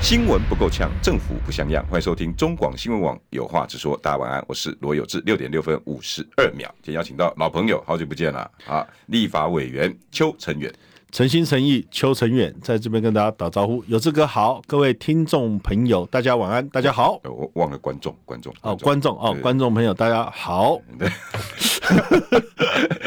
新闻不够呛，政府不像样。欢迎收听中广新闻网有话直说。大家晚安，我是罗有志。六点六分五十二秒，今天邀请到老朋友，好久不见了啊！立法委员邱成远。诚心诚意，邱成远在这边跟大家打招呼。有志哥好，各位听众朋友，大家晚安，大家好。我忘了观众，观众哦，观众哦，观众朋友，大家好。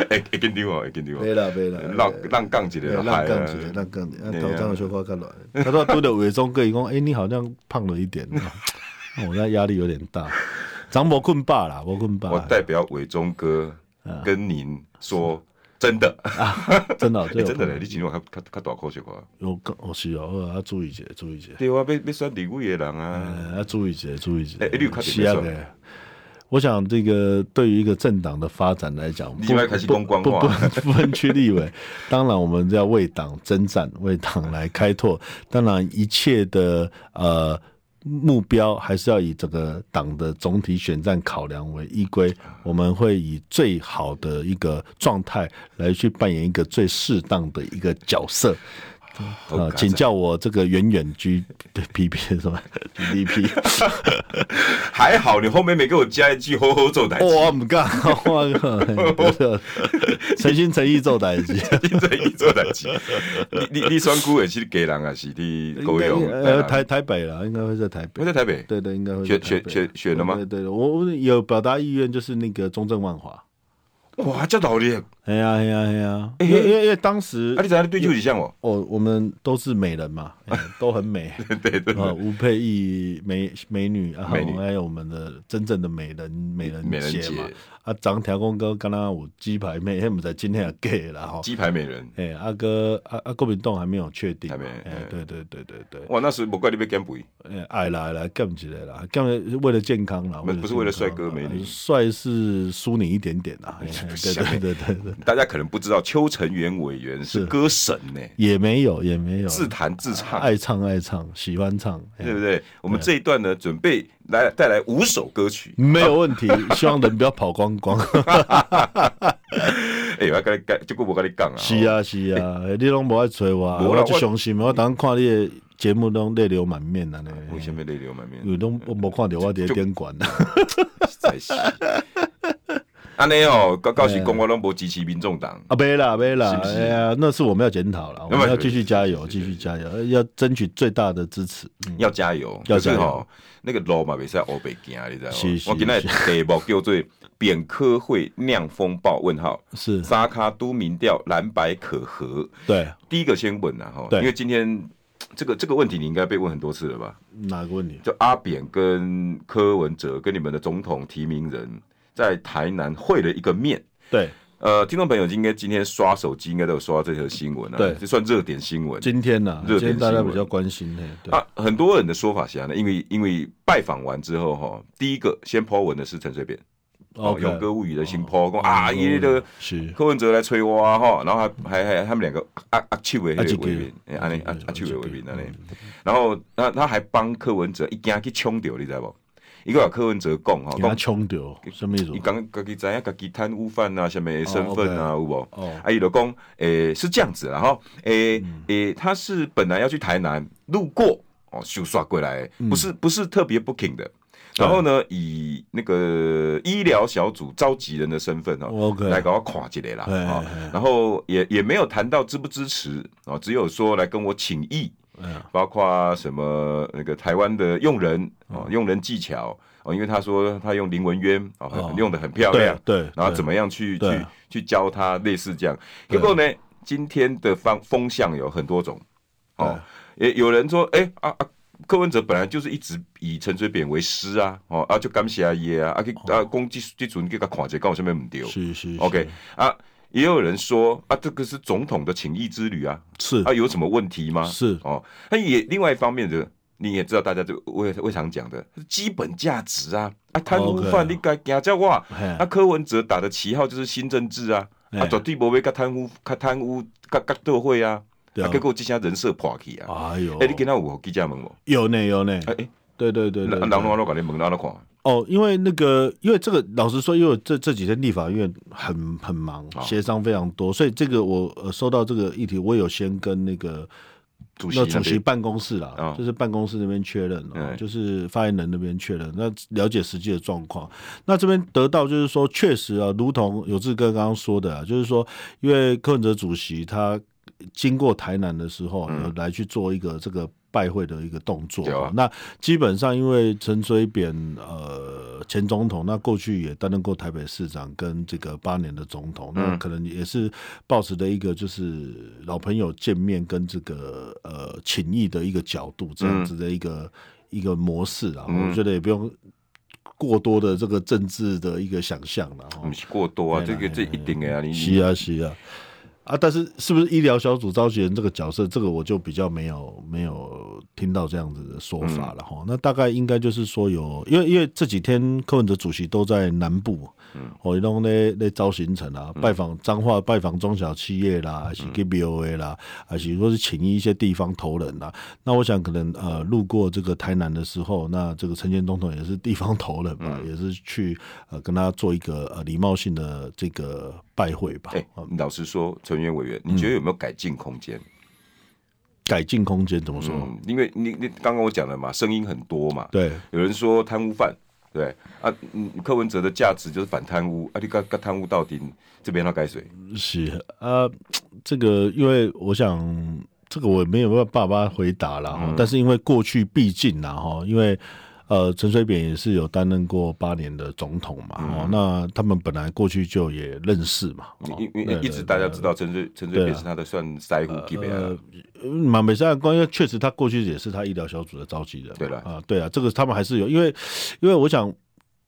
哎，一根钉哦，一根钉哦。没了没了，浪浪杠起来，浪杠起来，浪杠起来。头上的说话看来，他说读的伟忠哥一共，哎，你好像胖了一点。我 那压力有点大。张伯困爸啦，伯困爸。我代表伟忠哥跟您说。真的啊，真的，真的嘞！你今晚较较较大口些话，有更哦是哦，要注意一下，注意一下。对啊，要要选立委的人啊，要注意一下，注意一下。哎，你有看到没？我想这个对于一个政党的发展来讲，不不不不分区立委，当然我们要为党征战，为党来开拓。当然一切的呃。目标还是要以这个党的总体选战考量为依归，我们会以最好的一个状态来去扮演一个最适当的一个角色。啊，请叫我这个远远 G P P 是吧 G D P，还好你后面没给我加一句“好好做代志”。我唔干，我靠，诚心诚意做代志，诚心诚意做代志。你你你选区也是给人啊，是的，够用。呃，台台北啦，应该会在台北。会在台北？对对，应该会。选选选选了吗？对对，我有表达意愿，就是那个中正万华。哇，这道理！哎呀哎呀哎呀！因为因为因为当时，啊，你在那对就几像我。哦，我们都是美人嘛，都很美，对对对，吴佩义美美女啊，还有我们的真正的美人美人姐嘛，啊，张条公哥刚刚我鸡排妹，他们在今天也 gay 了哈，鸡排美人，哎，阿哥阿阿郭明栋还没有确定，还没，哎，对对对对对，哇，那时不怪你被减肥，哎，爱来来减起来了，减为了健康了，不是为了帅哥美女，帅是输你一点点啊，对对对对对。大家可能不知道，邱成元委员是歌神呢，也没有，也没有自弹自唱，爱唱爱唱，喜欢唱，对不对？我们这一段呢，准备来带来五首歌曲，没有问题。希望人不要跑光光。哎，我跟你讲，结果我跟你讲啊，是啊是啊，你拢不爱催我，我就伤心。我当看你的节目拢泪流满面啊，呢。为什么泪流满面？因为拢没看到我伫电管。安尼哦，高高兴公我拢无支持民众党啊，没啦没啦，哎呀，那是我们要检讨了，我们要继续加油，继续加油，要争取最大的支持，要加油，要加油。那个路嘛，袂使乌白行，你知道吗？我今日题目叫做“扁科会酿风暴”问号，是沙卡都民调蓝白可合？对，第一个先问啦，哈，因为今天这个这个问题你应该被问很多次了吧？哪个问题？就阿扁跟柯文哲跟你们的总统提名人。在台南会了一个面，对，呃，听众朋友应该今天刷手机应该都有刷到这条新闻啊，对，这算热点新闻。今天呢、啊，热点大家比较关心的，对。啊，很多人的说法是这样的，因为因为拜访完之后哈，第一个先 po 文的是陈水扁，哦，勇歌物语的新 po，讲啊，因为这个是。柯文哲来催我啊哈，然后还还还他们两个阿阿七伟为为民，阿阿阿七伟为民那里，然后他他还帮柯文哲一家去冲掉，你知道不？一个柯文哲讲哈，讲冲掉什么意思？伊讲自己知影自己贪污犯啊，什么身份啊，有无？哦，啊，伊就讲，诶，是这样子，然后，诶，诶，他是本来要去台南，路过，哦，就刷过来，不是不是特别 booking 的，然后呢，以那个医疗小组召集人的身份哦，来给我看一下啦，然后也也没有谈到支不支持，哦，只有说来跟我请益。包括什么那个台湾的用人哦，用人技巧哦，因为他说他用林文渊哦，用的很漂亮，对，然后怎么样去去去教他，类似这样。结果呢，今天的方风向有很多种哦，也有人说，哎啊啊，柯文哲本来就是一直以陈水扁为师啊，哦啊就感谢阿爷啊，啊去啊攻击这阵给他看一下，跟我下面唔对，是是，OK 啊。也有人说啊，这个是总统的请益之旅啊，是。啊，有什么问题吗？是。哦，那也另外一方面的，你也知道，大家就为为常讲的基本价值啊。啊，贪污犯你该惊叫我，啊柯文哲打的旗号就是新政治啊，啊绝对不会跟贪污、跟贪污、跟跟斗会啊，啊。结果这些人设破去啊，哎呦，哎你今天有记者问我，有呢有呢，哎对对对，然后我搞你问哪了看？哦，因为那个，因为这个，老实说，因为这这几天立法院很很忙，协商非常多，所以这个我呃收到这个议题，我有先跟那个主席那主席办公室啦，哦、就是办公室那边确认，哦、就是发言人那边确认，那了解实际的状况。那这边得到就是说，确实啊，如同有志哥刚刚说的啊，就是说，因为柯文哲主席他经过台南的时候，有来去做一个这个。拜会的一个动作，啊、那基本上因为陈水扁呃前总统，那过去也担任过台北市长跟这个八年的总统，嗯、那可能也是抱持的一个就是老朋友见面跟这个呃情谊的一个角度这样子的一个、嗯、一个模式啊，嗯、我觉得也不用过多的这个政治的一个想象了，不是过多啊，这个这一定的啊，你是啊是啊。啊，但是是不是医疗小组召集人这个角色，这个我就比较没有没有听到这样子的说法了哈。嗯、那大概应该就是说有，因为因为这几天柯文哲主席都在南部，嗯，我弄那那招行程啊，拜访彰化，拜访中小企业啦，还是 GBOA 啦，还是说是请一些地方头人啦。那我想可能呃路过这个台南的时候，那这个陈建总统也是地方头人嘛，嗯、也是去呃跟他做一个呃礼貌性的这个。拜会吧。哎，老实说，陈元委员，你觉得有没有改进空间？改进空间怎么说？因为你你刚刚我讲了嘛，声音很多嘛。对，有人说贪污犯，对啊，嗯柯文哲的价值就是反贪污，啊，你刚刚贪污到底这边要改谁？是啊，这个因为我想，这个我没有办法回答了。但是因为过去毕竟啦，哈，因为。呃，陈水扁也是有担任过八年的总统嘛，嗯、哦，那他们本来过去就也认识嘛，因因为一直大家知道陈水陈水扁是他的算腮胡级别的，马美山关，因为确实他过去也是他医疗小组的召集人，对了啊，对啊，这个他们还是有，因为因为我想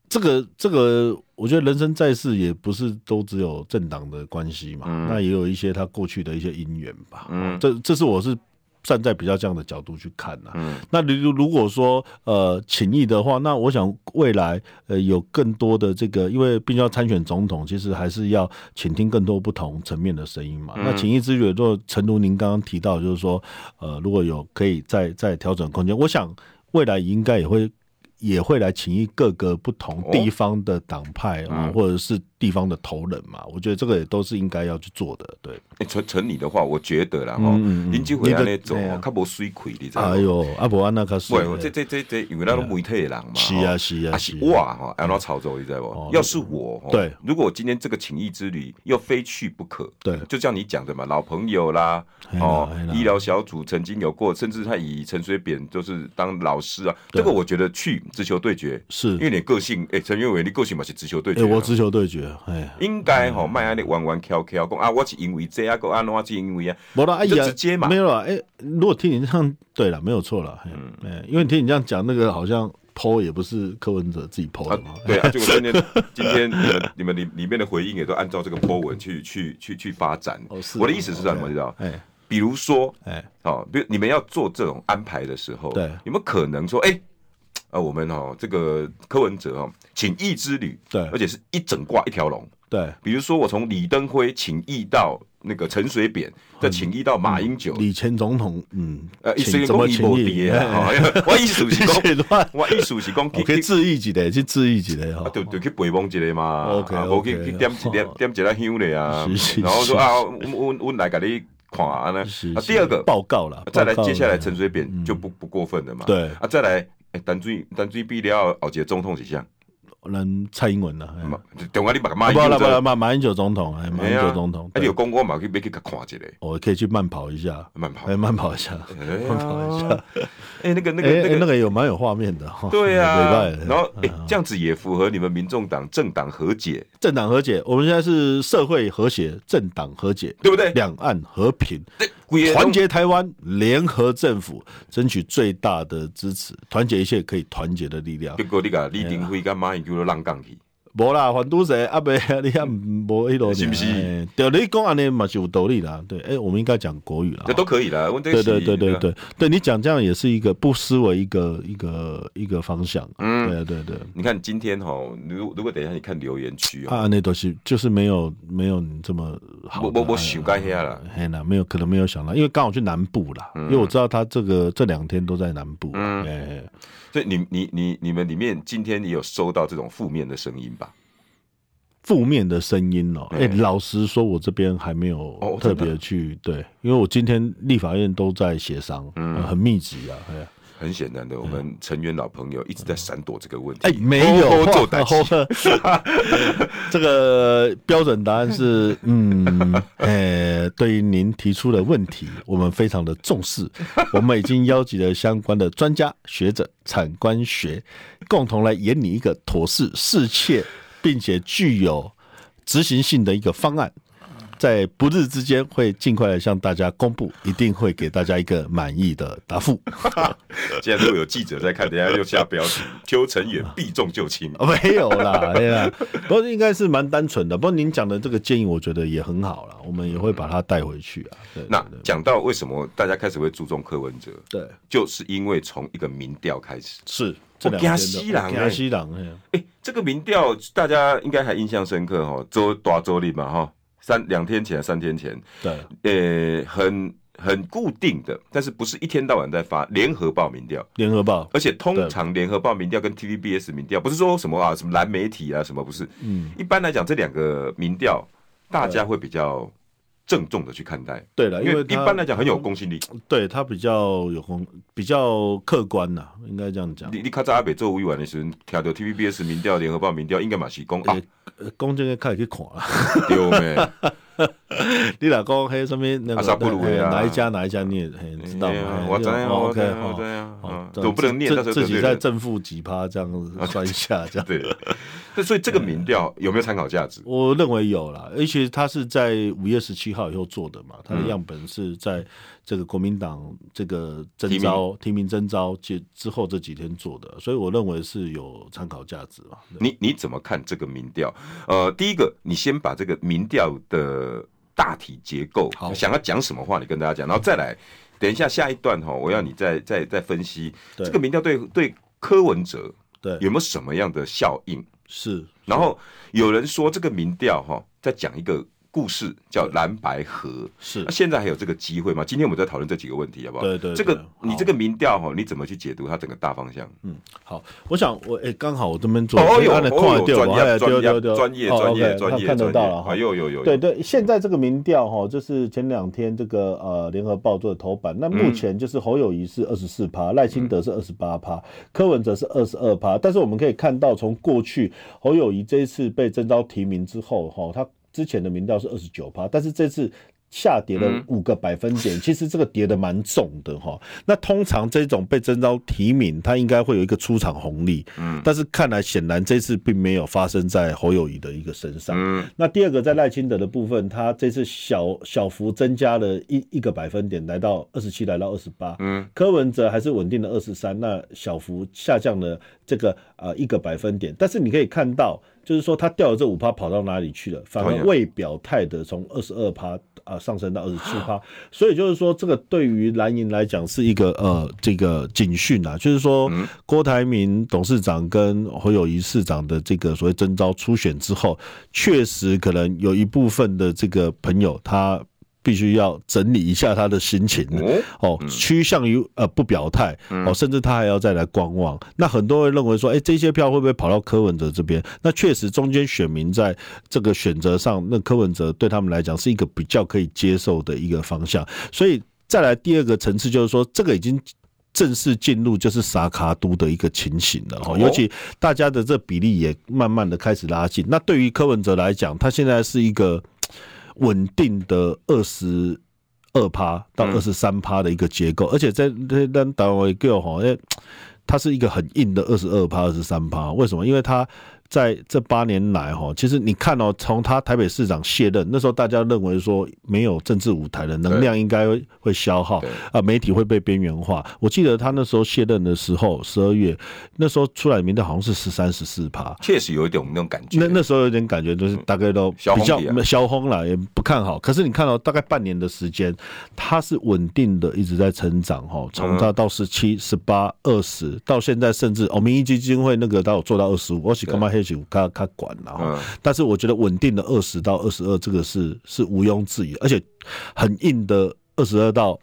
这个这个，我觉得人生在世也不是都只有政党的关系嘛，嗯、那也有一些他过去的一些姻缘吧，嗯，这这是我是。站在比较这样的角度去看呐、啊，嗯、那如如果说呃情谊的话，那我想未来呃有更多的这个，因为毕竟要参选总统，其实还是要倾听更多不同层面的声音嘛。嗯、那情谊之旅，就诚如您刚刚提到，就是说呃如果有可以再再调整空间，我想未来应该也会也会来请益各个不同地方的党派啊，哦、或者是。地方的头人嘛，我觉得这个也都是应该要去做的。对，成成你的话，我觉得啦哈，林机会那种较无水亏，你知道吗？哎呦，阿伯安那可是，这这这这，因为那种媒体的人嘛，是啊是啊，是哇哈，安怎操作，你知道不？要是我，对，如果我今天这个情谊之旅又非去不可，对，就像你讲的嘛，老朋友啦，哦，医疗小组曾经有过，甚至他以陈水扁就是当老师啊，这个我觉得去直球对决，是。因为你个性，哎，陈元伟，你个性嘛是直球对决，我直球对决。哎，应该吼，卖安尼弯弯翘翘讲啊，我是因为这啊个啊，我是因为啊，没啦，就直接嘛，没有啦。哎，如果听你这样，对了，没有错了。嗯，哎，因为听你这样讲，那个好像 po 也不是柯文哲自己 po 的嘛。对啊，结果今天今天你们你们里里面的回应也都按照这个 po 文去去去去发展。我的意思是什么？你知道？哎，比如说，哎，哦，比如你们要做这种安排的时候，对，有没有可能说，哎？呃，我们哦，这个柯文哲哦，请益之旅，对，而且是一整挂一条龙，对。比如说，我从李登辉请益到那个陈水扁，再请益到马英九，李前总统，嗯，呃，么请益？我意思是讲，我意思是讲，可以致意一个，去致意一个哈，对对，去陪伴一个嘛，OK，我去去点一点点一个香的啊，然后说啊，我我我来给你看啊，那啊，第二个报告了，再来接下来陈水扁就不不过分了嘛，对。啊，再来。哎，单追单追比了，后一个总统是谁？能蔡英文呐？等下你把马英九，马马英九总统，哎，马英九总统，哎，有公公嘛？可以可以去看一下。我可以去慢跑一下，慢跑，哎，慢跑一下，慢跑一下。哎，那个那个那个那个有蛮有画面的哈。对啊，然后哎，这样子也符合你们民众党政党和解，政党和解。我们现在是社会和谐，政党和解，对不对？两岸和平。团结台湾，联合政府，争取最大的支持，团结一切可以团结的力量。结果你讲李登辉跟马英九都浪杠去，无啦，反都谁阿伯，你看无一路是不是？对，你讲安尼嘛是有道理啦。对，哎，我们应该讲国语啦，这都可以啦。对对对对对，对你讲这样也是一个不失为一个一个一个方向。嗯，对对对。你看今天哈，如如果等一下你看留言区啊，那都是就是没有没有你这么好。我我我想干遐了，嘿啦，没有可能没有想到，因为刚好去南部啦，因为我知道他这个这两天都在南部。嗯，所以你你你你们里面今天也有收到这种负面的声音吧？负面的声音哦，哎，老实说，我这边还没有特别去对，因为我今天立法院都在协商，嗯，很密集啊，很显然的，我们成员老朋友一直在闪躲这个问题。哎，没有，这个标准答案是，嗯，呃，对于您提出的问题，我们非常的重视，我们已经邀集了相关的专家学者、产官学，共同来研拟一个妥适适切。并且具有执行性的一个方案，在不日之间会尽快的向大家公布，一定会给大家一个满意的答复。既然都有记者在看，等下又下标题：邱成远避重就轻。没有啦，哎呀，不过应该是蛮单纯的。不过您讲的这个建议，我觉得也很好了，我们也会把它带回去啊。对那讲到为什么大家开始会注重柯文哲，对，就是因为从一个民调开始是。江西人，江西人，哎，这个民调大家应该还印象深刻哈，周大周立嘛哈，三两天前、三天前，对，呃，很很固定的，但是不是一天到晚在发联合报民调，联合报，而且通常联合报民调跟 TVBS 民调不是说什么啊，什么蓝媒体啊，什么不是，嗯，一般来讲这两个民调大家会比较。郑重的去看待，对了，因为一般来讲很有公信力，对他比较有公，比较客观呐，应该这样讲。你你看在阿北做委员的时候，听到 TVBS 民调、联合报民调，应该嘛是公啊，公正的开始去看啊，对没？你老公还有什么那个哪一家哪一家你也知道吗？我知道，OK，对啊，我不能念，自己在正负几趴这样子算一下，这 样对。那所以这个民调有没有参考价值？我认为有啦，而且他是在五月十七号以后做的嘛，他的样本是在这个国民党这个征召提名征召之之后这几天做的，所以我认为是有参考价值嘛。你你怎么看这个民调？呃，第一个，你先把这个民调的大体结构，好，想要讲什么话，你跟大家讲，然后再来，等一下下一段哈，我要你再再再分析这个民调对对柯文哲对有没有什么样的效应？是，然后有人说这个民调哈，在讲一个。故事叫蓝白河，是那现在还有这个机会吗？今天我们在讨论这几个问题，好不好？对对，这个你这个民调哈，你怎么去解读它整个大方向？嗯，好，我想我哎，刚好我这边做哦有专业专业专业专业专业看得到了哈，有有有。对对，现在这个民调哈，就是前两天这个呃联合报做的头版，那目前就是侯友谊是二十四趴，赖清德是二十八趴，柯文哲是二十二趴。但是我们可以看到，从过去侯友谊这一次被征召提名之后哈，他。之前的民调是二十九趴，但是这次下跌了五个百分点，嗯、其实这个跌的蛮重的哈。那通常这种被征召提名，它应该会有一个出场红利，嗯，但是看来显然这次并没有发生在侯友谊的一个身上。嗯，那第二个在赖清德的部分，他这次小小幅增加了一一个百分点，来到二十七，来到二十八。嗯，柯文哲还是稳定的二十三，那小幅下降了这个啊、呃、一个百分点，但是你可以看到。就是说，他掉了这五趴跑到哪里去了？反而未表态的从二十二趴啊上升到二十七趴，所以就是说，这个对于蓝营来讲是一个呃这个警讯啊，就是说郭台铭董事长跟侯友谊市长的这个所谓征召初选之后，确实可能有一部分的这个朋友他。必须要整理一下他的心情哦，趋向于呃不表态哦，甚至他还要再来观望。那很多人认为说，哎，这些票会不会跑到柯文哲这边？那确实中间选民在这个选择上，那柯文哲对他们来讲是一个比较可以接受的一个方向。所以再来第二个层次，就是说这个已经正式进入就是撒卡都的一个情形了哦，尤其大家的这比例也慢慢的开始拉近。那对于柯文哲来讲，他现在是一个。稳定的二十二趴到二十三趴的一个结构，而且在那那单位 girl 哈，因为它是一个很硬的二十二趴、二十三趴。为什么？因为它在这八年来哈，其实你看哦，从他台北市长卸任那时候，大家认为说没有政治舞台的能量应该会消耗啊，媒体会被边缘化。我记得他那时候卸任的时候，十二月那时候出来民调好像是十三十四趴，确实有一点那种感觉。那那时候有点感觉，就是大概都比较消轰了，也不看好。可是你看到大概半年的时间，他是稳定的一直在成长哈，从他到十七、十八、二十，到现在甚至哦，民意基金会那个都有做到二十五，我是干嘛黑他他他管了哈，但是我觉得稳定的二十到二十二，这个是是毋庸置疑，而且很硬的二十二到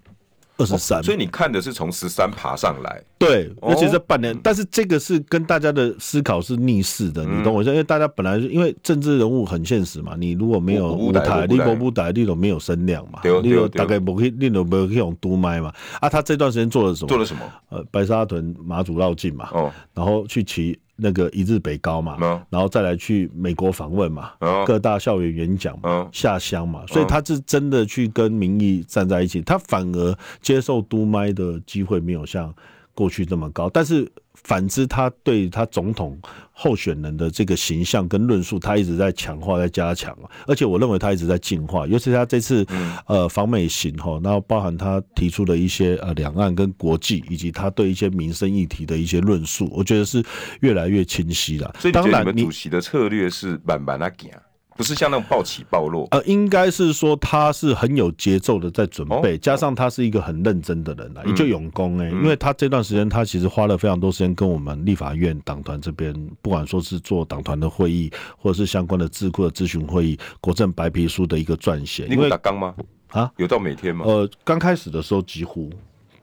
二十三，所以你看的是从十三爬上来，对，尤其是半年，但是这个是跟大家的思考是逆势的，你懂我意思？因为大家本来因为政治人物很现实嘛，你如果没有舞台，你不舞台，你都没有声量嘛，你有大概不你都没有可以用督麦嘛，啊，他这段时间做了什么？做了什么？呃，白沙屯马祖绕境嘛，哦，然后去骑。那个一日北高嘛，然后再来去美国访问嘛，各大校园演讲嘛，下乡嘛，所以他是真的去跟民意站在一起，他反而接受督麦的机会没有像过去这么高，但是。反之，他对他总统候选人的这个形象跟论述，他一直在强化、在加强，而且我认为他一直在进化。尤其他这次呃访美行哈，然后包含他提出的一些呃两岸跟国际，以及他对一些民生议题的一些论述，我觉得是越来越清晰了。所以，当然，主席的策略是慢慢来行。不是像那种暴起暴落，呃，应该是说他是很有节奏的在准备，加上他是一个很认真的人啊，也就永功哎，因为他这段时间他其实花了非常多时间跟我们立法院党团这边，不管说是做党团的会议，或者是相关的智库的咨询会议，国政白皮书的一个撰写。因为打纲吗？啊，有到每天吗？呃，刚开始的时候几乎。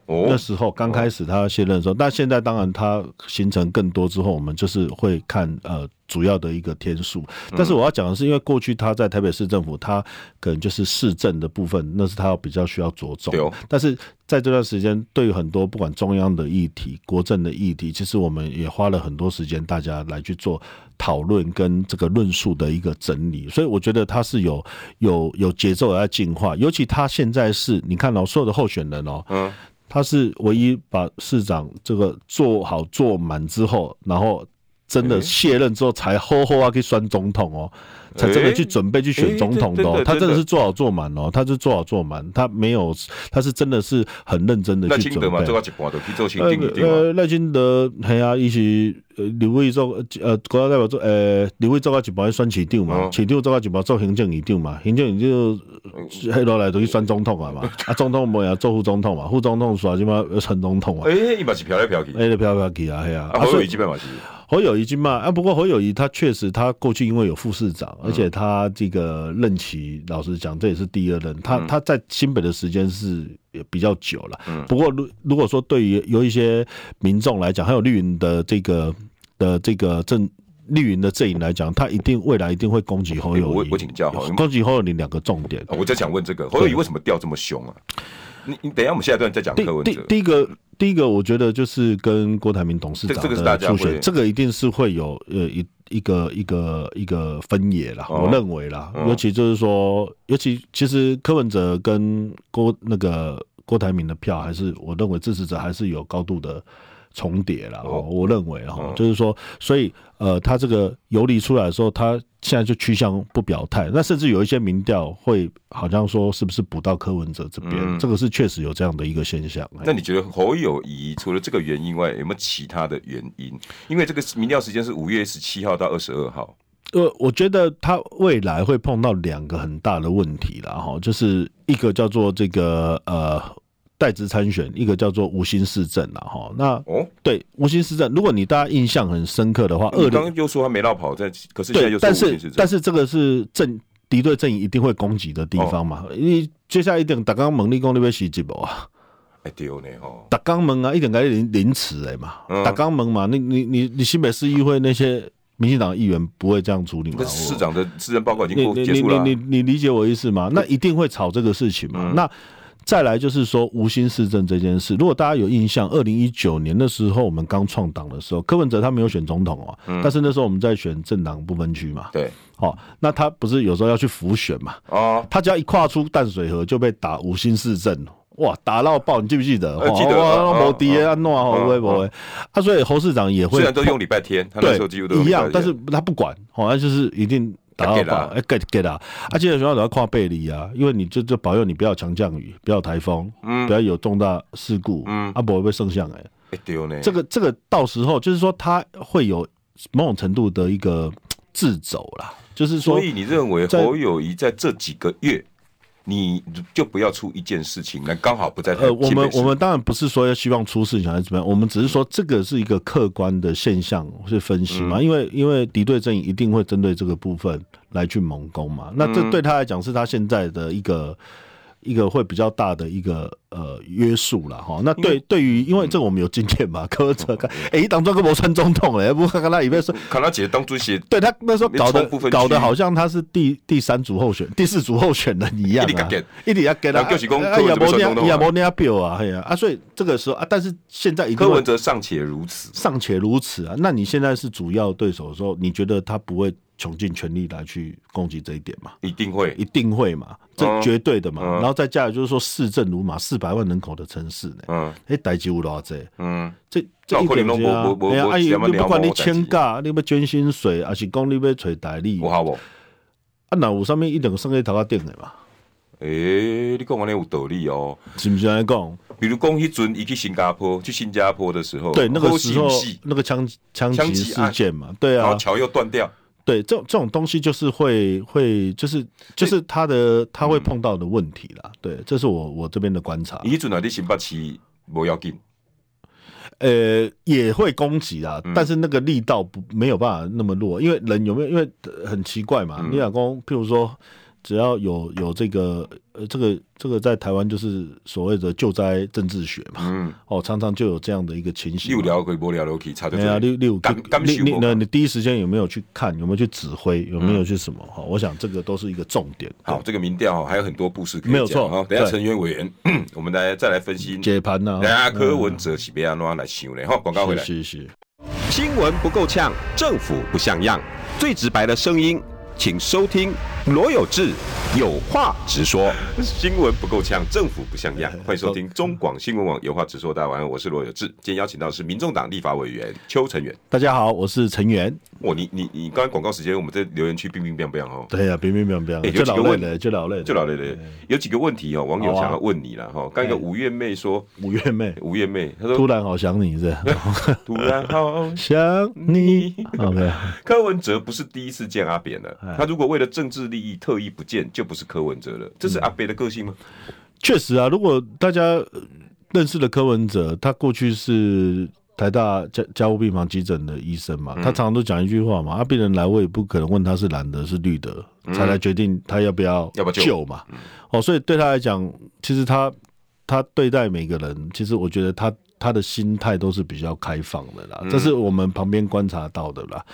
那时候刚开始他卸任的时候，但现在当然他行程更多之后，我们就是会看呃主要的一个天数。但是我要讲的是，因为过去他在台北市政府，他可能就是市政的部分，那是他比较需要着重。但是在这段时间，对于很多不管中央的议题、国政的议题，其实我们也花了很多时间，大家来去做讨论跟这个论述的一个整理。所以我觉得他是有有有节奏的在进化，尤其他现在是你看到所有的候选人哦，嗯。他是唯一把市长这个做好做满之后，然后真的卸任之后才好好啊去选总统哦。才真的去准备去选总统的，喔，他真的是做好做满哦，他是做好做满，他没有，他是真的是很认真的去准备。呃，赖清德嘿啊，伊是刘伟做呃，国家代表做呃，刘伟做到一半去选市长嘛，市长做到一半做行政院长嘛，行政院长黑落来就去选总统啊嘛，啊总统没有做副总统嘛，副总统耍什么选总统啊？诶，伊嘛是飘来飘去，诶，飘来飘去啊，嘿啊，啊所以基本嘛是。侯友宜经嘛啊，不过侯友谊他确实，他过去因为有副市长，而且他这个任期，老实讲，这也是第二任。他他在新北的时间是也比较久了。不过如如果说对于有一些民众来讲，还有绿营的这个的这个阵绿营的阵营来讲，他一定未来一定会攻击侯友宜。我我请教哈，攻击侯友宜两个重点。我就想问这个侯友宜为什么调这么凶啊？你你等一下，我们下一段再讲柯文哲。第第一个。第一个，我觉得就是跟郭台铭董事长的初选，这个，这个一定是会有呃一一个一个一个分野啦。我认为啦，尤其就是说，尤其其实柯文哲跟郭那个郭台铭的票，还是我认为支持者还是有高度的。重叠了，我认为哈，就是说，所以呃，他这个游离出来的时候，他现在就趋向不表态。那甚至有一些民调会好像说，是不是补到柯文哲这边？嗯、这个是确实有这样的一个现象。那你觉得侯友谊除了这个原因外，有没有其他的原因？因为这个民调时间是五月十七号到二十二号。呃，我觉得他未来会碰到两个很大的问题了哈，就是一个叫做这个呃。代职参选，一个叫做无心市政了哈。那哦，对，无心市政，如果你大家印象很深刻的话，二刚刚又说他没落跑在，可是现在又说无心市政，但是这个是正敌对阵营一定会攻击的地方嘛。你接下来一定打刚门立功那边袭击不啊？哎对呢哈，打刚门啊，一定该临临时哎嘛，打刚门嘛，你你你你新北市议会那些民进党议员不会这样处理嘛？市长的私人报告已经结束了，你你你理解我意思吗？那一定会吵这个事情嘛？那。再来就是说无心市政这件事，如果大家有印象，二零一九年的时候我们刚创党的时候，柯文哲他没有选总统哦，但是那时候我们在选政党不分区嘛，对，好，那他不是有时候要去浮选嘛，哦，他只要一跨出淡水河就被打无心市政，哇打到爆，你记不记得？记得。摩迪啊，诺啊，会不会不会？啊，所以侯市长也会，虽然都用礼拜天，他那时候几乎都一样，但是他不管，好像就是一定打到爆，哎，get get 啊！啊，记得学校都要跨背离啊，因为你就就保佑你不要强降雨，不要台风，嗯，不要有重大事故，嗯，啊，不会被圣像哎，哎对呢，这个这个到时候就是说他会有某种程度的一个自走啦，就是说，所以你认为侯友谊在这几个月？你就不要出一件事情，那刚好不在。呃，我们我们当然不是说要希望出事情还是怎么样，我们只是说这个是一个客观的现象去分析嘛，嗯、因为因为敌对阵营一定会针对这个部分来去猛攻嘛，那这对他来讲是他现在的一个。一个会比较大的一个呃约束了哈，那对对于因为这个我们有经验嘛，柯文哲看哎，当专个模村总统哎，不看看他里面说，看他姐当主席，对他那时候搞得搞的好像他是第第三组候选、第四组候选人一样啊，一定要给他，就是讲哎呀，莫念呀，莫念表啊，哎呀啊，所以这个时候啊，但是现在柯文哲尚且如此，尚且如此啊，那你现在是主要对手的时候，你觉得他不会？穷尽全力来去攻击这一点嘛？一定会，一定会嘛？这绝对的嘛。然后再加上就是说，市政如马，四百万人口的城市呢。嗯。哎，代志有偌济？嗯。这这一点啊，哎呀，你不管你请假，你要捐薪水，还是讲你要找代理？有好不？啊，那有上面一定生个头壳顶的嘛？诶，你讲完了有道理哦。是不是来讲？比如讲，迄阵伊去新加坡，去新加坡的时候，对，那个时候那个枪枪击事件嘛，对啊，然后桥又断掉。对，这种这种东西就是会会就是就是他的他会碰到的问题啦。对，这是我我这边的观察。以前那啲新北市不要紧，呃，也会攻击啊，但是那个力道不没有办法那么弱，因为人有没有？因为很奇怪嘛，你老公譬如说。只要有有这个呃，这个这个在台湾就是所谓的救灾政治学嘛，嗯，哦，常常就有这样的一个情形。六聊可以不聊都可以，差对啊，六六你你那你第一时间有没有去看？有没有去指挥？有没有去什么？哈，我想这个都是一个重点。好，这个民调还有很多故事可以讲。没有错哈。等下成员委员，我们来再来分析解盘呢。等下柯文哲是要怎样来想呢？好，广告回来。是是。新闻不够呛，政府不像样，最直白的声音。请收听罗有志有话直说。新闻不够呛，政府不像样。欢迎收听中广新闻网有话直说。大家晚上我是罗有志。今天邀请到的是民众党立法委员邱成元。大家好，我是成元。哇，你你你刚才广告时间，我们在留言区冰冰冰冰哦。对呀，冰冰冰冰。就老累了，就老累，就老累了。有几个问题哦，网友想要问你了哈。刚一个五月妹说，五月妹，五月妹，她说 突然好想你，是？突然好想你。OK，柯文哲不是第一次见阿扁了。他如果为了政治利益特意不见，就不是柯文哲了。这是阿北的个性吗？确、嗯、实啊，如果大家认识的柯文哲，他过去是台大家家务病房急诊的医生嘛，他常常都讲一句话嘛：，啊，病人来，我也不可能问他是蓝的，是绿的，才来决定他要不要要不要救嘛。哦，所以对他来讲，其实他他对待每个人，其实我觉得他他的心态都是比较开放的啦，这是我们旁边观察到的啦。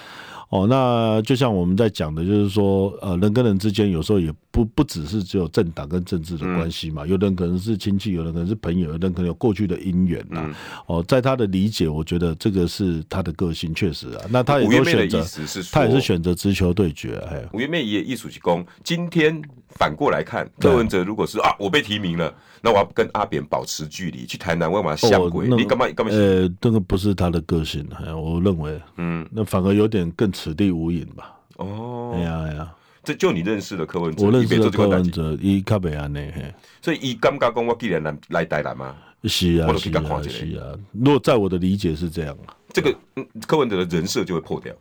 哦，那就像我们在讲的，就是说，呃，人跟人之间有时候也不不只是只有政党跟政治的关系嘛，有的人可能是亲戚，有的人可能是朋友，有的人可能有过去的姻缘呐。哦，在他的理解，我觉得这个是他的个性，确实啊。那他也都选择，他也是选择直球对决。哎，五月妹也艺术气功。今天反过来看，柯文哲如果是啊，我被提名了，那我要跟阿扁保持距离，去台南问问下跪，你干嘛干嘛？呃，这个不是他的个性，我认为，嗯，那反而有点更。此地无银吧？哦，哎呀哎呀，这就你认识的柯文哲，我认识的柯文哲，伊较袂安尼，所以伊感觉讲我既然来来台南嘛，是啊，是啊，是啊。如果在我的理解是这样啊，这个柯文哲的人设就会破掉。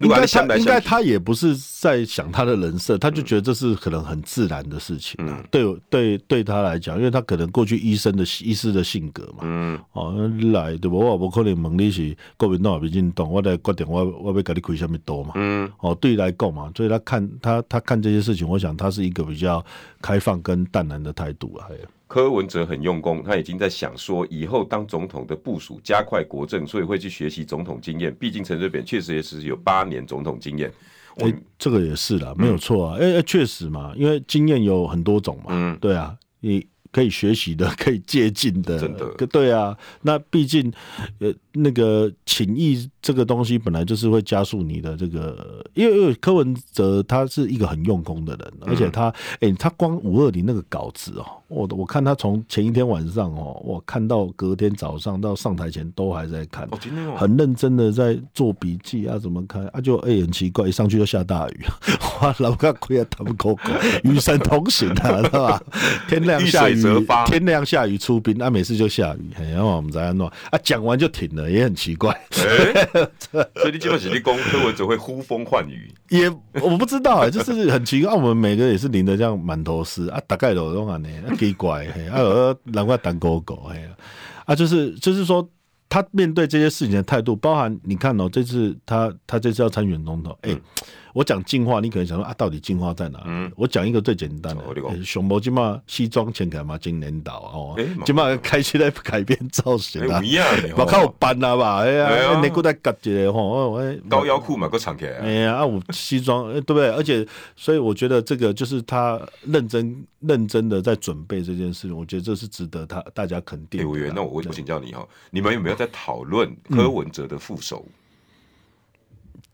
应该他应该他也不是在想他的人设，他就觉得这是可能很自然的事情啊。对对对他来讲，因为他可能过去医生的医师的性格嘛。嗯。哦，来对不？我不可能问你是国民党还是民进党，我来决定我我要给你开什么刀嘛。嗯。哦，对来讲嘛，所以他看他他看这些事情，我想他是一个比较开放跟淡然的态度啊。柯文哲很用功，他已经在想说以后当总统的部署，加快国政，所以会去学习总统经验。毕竟陈水扁确实也是有八年总统经验。哎、欸，这个也是啦，没有错啊。哎、嗯，确、欸、实嘛，因为经验有很多种嘛。嗯，对啊，你可以学习的，可以借鉴的。真的，对啊。那毕竟呃，那个请益这个东西本来就是会加速你的这个，因为因为柯文哲他是一个很用功的人，而且他哎、欸，他光五二零那个稿子哦，我我看他从前一天晚上哦，我看到隔天早上到上台前都还在看，很认真的在做笔记啊，怎么看啊？就哎、欸、很奇怪，一上去就下大雨，哇，老哥亏啊，他们口口与神同行啊，是吧？天亮下雨，天亮下雨出兵，啊，每次就下雨，然后我们在那弄啊，讲完就停了，也很奇怪。欸 所以你基本上你攻柯文哲会呼风唤雨，也我不知道啊，就是很奇怪。我们每个也是淋得这样满头湿啊，大概都这样呢，奇怪，啊，有难怪当狗狗，嘿啊，就是就是说，他面对这些事情的态度，包含你看哦，这次他他这次要参选总统，哎、欸。我讲进化，你可能想说啊，到底进化在哪？嗯，我讲一个最简单的，熊猫今嘛西装前改嘛金领导哦，今嘛开始在改变造型啊，我 靠我搬了吧，哎呀，内裤带夹起来吼，高腰裤嘛，够长起来，哎呀，啊，我西装，对不对？而且，所以我觉得这个就是他认真认真的在准备这件事情，我觉得这是值得他大家肯定。委员，那我我请教你哈，你们有没有在讨论柯文哲的副手？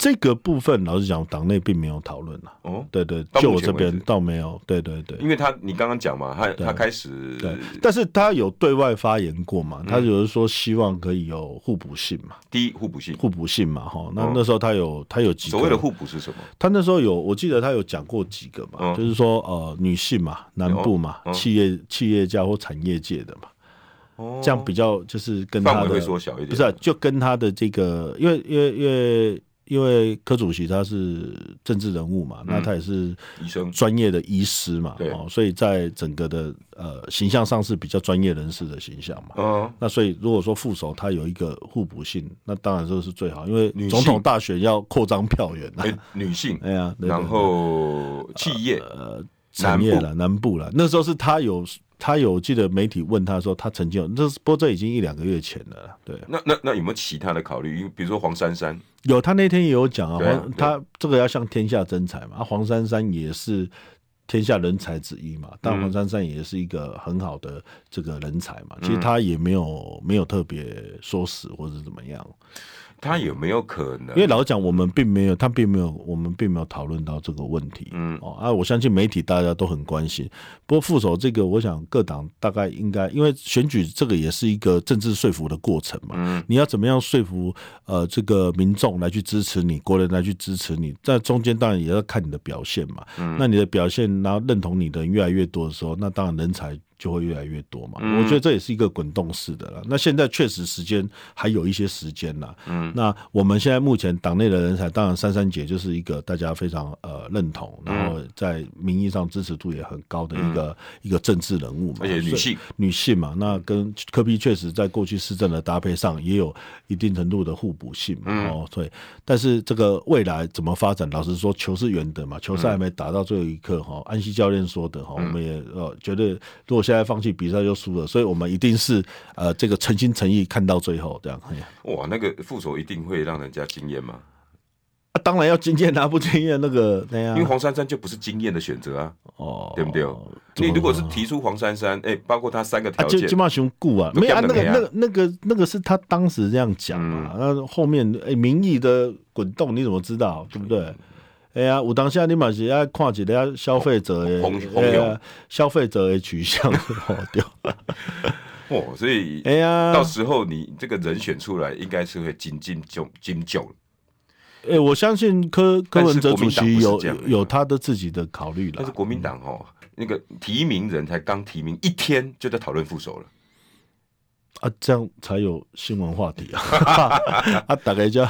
这个部分老实讲，党内并没有讨论了。哦，对对，就我这边倒没有。对对对，因为他你刚刚讲嘛，他他开始对，但是他有对外发言过嘛，他就是说希望可以有互补性嘛。第一，互补性，互补性嘛，哈。那那时候他有他有几个所谓的互补是什么？他那时候有，我记得他有讲过几个嘛，就是说呃，女性嘛，南部嘛，企业企业家或产业界的嘛，这样比较就是跟他会缩小一点，不是就跟他的这个，因为因为因为。因为柯主席他是政治人物嘛，嗯、那他也是医生。专业的医师嘛，哦，所以在整个的呃形象上是比较专业人士的形象嘛。哦，那所以如果说副手他有一个互补性，那当然这是最好，因为总统大选要扩张票源啊。女性，哎呀，然后企业。呃产业了，南部了，那时候是他有。他有记得媒体问他说，他曾经有，这不过这已经一两个月前了。对，那那那有没有其他的考虑？因为比如说黄珊珊，有，他那天也有讲啊，黄他这个要向天下征才嘛，啊，黄珊珊也是天下人才之一嘛，但黄珊珊也是一个很好的这个人才嘛，其实他也没有没有特别说死或者怎么样。他有没有可能？因为老实讲，我们并没有，他并没有，我们并没有讨论到这个问题。嗯，哦，啊，我相信媒体大家都很关心。不过副手这个，我想各党大概应该，因为选举这个也是一个政治说服的过程嘛。嗯，你要怎么样说服呃这个民众来去支持你，国人来去支持你，在中间当然也要看你的表现嘛。嗯，那你的表现，然后认同你的人越来越多的时候，那当然人才。就会越来越多嘛，我觉得这也是一个滚动式的了。那现在确实时间还有一些时间了。嗯，那我们现在目前党内的人才，当然珊珊姐就是一个大家非常呃认同，然后在名义上支持度也很高的一个一个政治人物嘛，而且女性。女性嘛，那跟科比确实在过去市政的搭配上也有一定程度的互补性嘛。哦，对，但是这个未来怎么发展，老实说，球是圆的嘛，球赛还没打到最后一刻哈。安西教练说的哈，我们也呃觉得如果现在现在放弃比赛就输了，所以我们一定是呃这个诚心诚意看到最后这样。哇，那个副手一定会让人家惊艳吗？啊，当然要惊艳啊，不惊艳那个那样。因为黄珊珊就不是惊艳的选择啊，哦，对不对？你如果是提出黄珊珊，哎、欸，包括他三个条件，金马熊顾啊，没有啊，那个那个那个那个是他当时这样讲嘛，那、嗯、后面哎、欸、民意的滚动你怎么知道，对不对？哎呀，有当下你嘛是要看一下消费者的，消费者的取向 对。哦，所以哎呀，到时候你这个人选出来，应该是会精进就精就。哎，我相信柯柯文哲主席有有他的自己的考虑了。但是国民党哦，那个提名人才刚提名一天，就在讨论副手了。啊，这样才有新闻话题啊！啊，大概叫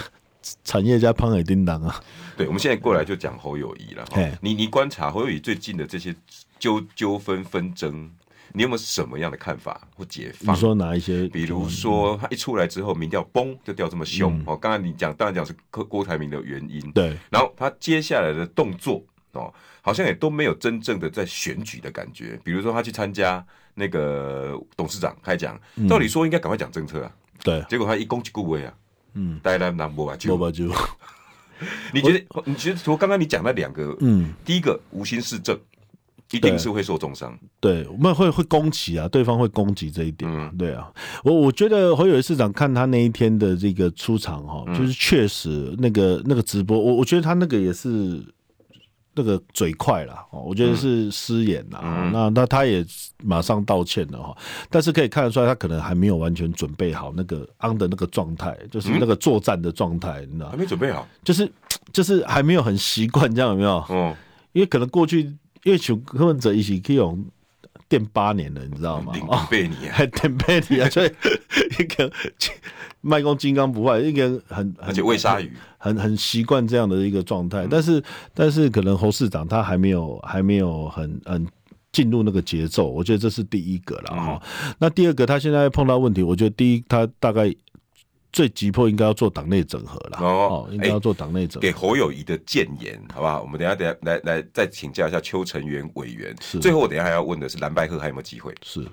产业家潘海叮当啊。对，我们现在过来就讲侯友谊了。嘿你你观察侯友谊最近的这些纠纠纷纷争，你有没有什么样的看法或解放？你说哪一些？比如说他一出来之后，民调嘣就掉这么凶、嗯、哦。刚才你讲，当然讲是郭郭台铭的原因。对，然后他接下来的动作哦，好像也都没有真正的在选举的感觉。比如说他去参加那个董事长开讲，嗯、照理说应该赶快讲政策啊。对，结果他一攻击顾威啊，嗯，带来拿波把酒，波把酒。你觉得？你觉得？从刚刚你讲那两个，嗯，第一个无心市政，一定是会受重伤。对，我们会会攻击啊，对方会攻击这一点。嗯，对啊，我我觉得侯友宜市长看他那一天的这个出场哈，就是确实那个那个直播，我我觉得他那个也是。那个嘴快了，我觉得是失言啦。嗯、那那他也马上道歉了哈，但是可以看得出来，他可能还没有完全准备好那个昂的那个状态，就是那个作战的状态，你知道？还没准备好，就是就是还没有很习惯这样，有没有？嗯，因为可能过去因为求柯文哲一起可以用。电八年了，你知道吗？垫八年，还 电八年，所以一个 卖工金刚不坏，一个很而且喂鲨鱼，很很习惯这样的一个状态。但是但是可能侯市长他还没有还没有很很进入那个节奏，我觉得这是第一个了哈。嗯、那第二个，他现在碰到问题，我觉得第一他大概。最急迫应该要做党内整合了哦，应该要做党内整合。给侯友谊的谏言，好不好？我们等下等下来来再请教一下邱成元委员。是，最后我等下还要问的是蓝白鹤还有没有机会？是，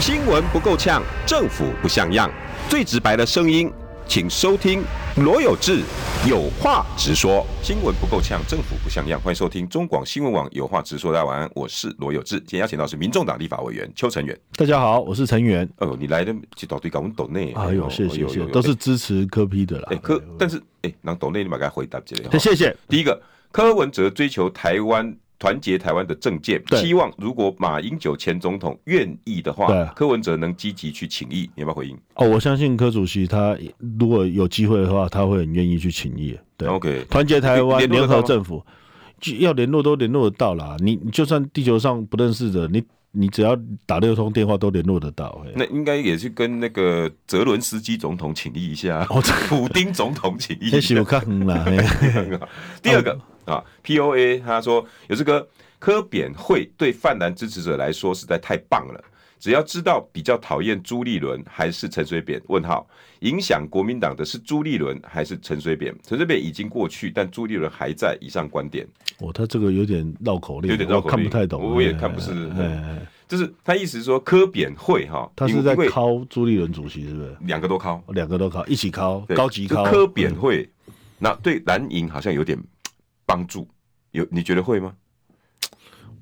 新闻不够呛，政府不像样，最直白的声音。请收听罗有志有话直说，新闻不够呛，政府不像样。欢迎收听中广新闻网有话直说。大家晚安，我是罗有志。今天邀请到是民众党立法委员邱成元。大家好，我是成元。哦、呃，你来的去岛对搞我们岛内。哎呦，谢谢谢谢，都是支持柯批的啦。哎、欸，柯，但是哎，让岛内你把它回答起来。谢谢。第一个，柯文哲追求台湾。团结台湾的政见，希望如果马英九前总统愿意的话，对柯文哲能积极去请益，你要不要回应？哦，我相信柯主席他如果有机会的话，他会很愿意去请益。对，OK，团结台湾，联合政府，要联络都联络得到啦。你你就算地球上不认识的，你你只要打六通电话都联络得到。那应该也是跟那个泽伦斯基总统请益一下，哦，普丁总统请益一下。第二个。啊，POA 他说有这个科扁会对泛蓝支持者来说实在太棒了，只要知道比较讨厌朱立伦还是陈水扁？问号，影响国民党的是朱立伦还是陈水扁？陈水扁已经过去，但朱立伦还在。以上观点。哦，他这个有点绕口令，有点绕口令，看不太懂。我也看不是，就是他意思是说科扁会哈，他是在敲朱立伦主席是不是？两个都敲，两个都敲，一起敲，高级敲。柯扁会，那对蓝营好像有点。帮助有你觉得会吗？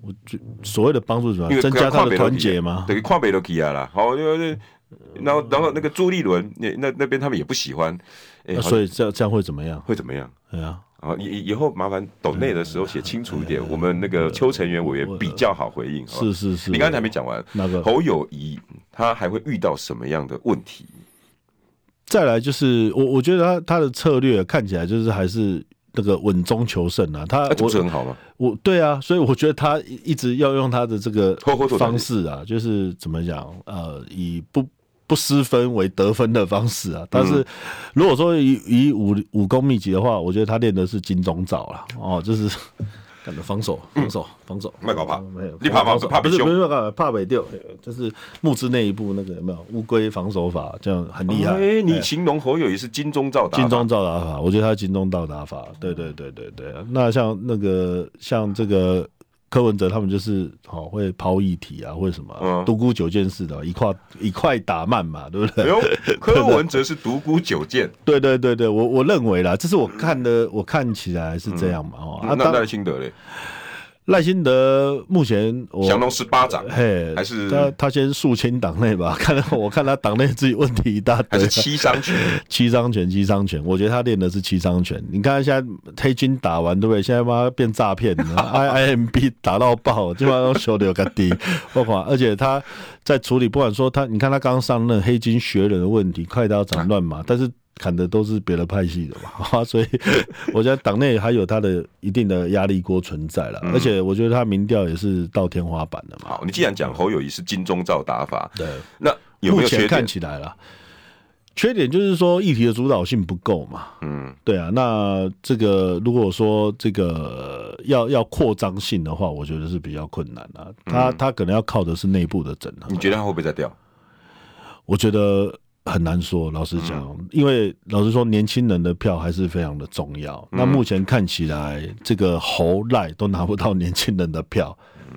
我觉所谓的帮助是什么？增加他的团结吗？等于跨北都起来了。好，因为然后然后那个朱立伦那那那边他们也不喜欢，所以这样这样会怎么样？会怎么样？对啊，啊以以后麻烦抖内的时候写清楚一点，我们那个邱成员委员比较好回应。是是是，你刚才还没讲完。那个侯友谊他还会遇到什么样的问题？再来就是我我觉得他他的策略看起来就是还是。这个稳中求胜啊，他不是很好吗？我对啊，所以我觉得他一直要用他的这个方式啊，就是怎么讲呃，以不不失分为得分的方式啊。但是如果说以以武武功秘籍的话，我觉得他练的是金钟罩了哦，就是。防守，防守，防守，麦搞怕，没有，你怕防守，怕不是不是怕北丢，就是木之那一部那个有没有乌龟防守法，这样很厉害。哎，你形容侯友也是金钟罩打，金钟罩打法，我觉得他金钟罩打法，对对对对对。那像那个像这个。柯文哲他们就是好会抛议题啊，或者什么独孤九剑似的，一块一块打慢嘛，对不对？柯文哲是独孤九剑，对对对对，我我认为啦，这是我看的，我看起来是这样嘛，哦，那赖清德嘞？赖清德目前降龙十八掌，嘿，还是他他先肃清党内吧？看我看他党内自己问题一大堆，还是七伤 拳？七伤拳，七伤拳，我觉得他练的是七伤拳。你看现在黑金打完，对不对？现在妈变诈骗，I I M B 打到爆，基本上都修的有个低，包括而且他在处理，不管说他，你看他刚上任黑金学人的问题，快刀斩乱麻，但是。砍的都是别的派系的嘛，所以我觉得党内还有他的一定的压力锅存在了，而且我觉得他民调也是到天花板的嘛。好，你既然讲侯友谊是金钟罩打法，对，那有没有缺点？目前看起来了，缺点就是说议题的主导性不够嘛。嗯，对啊，那这个如果说这个要要扩张性的话，我觉得是比较困难的。他他可能要靠的是内部的整合。你觉得他会不会再掉？我觉得。很难说，老实讲，因为老实说，年轻人的票还是非常的重要。那目前看起来，这个侯赖都拿不到年轻人的票。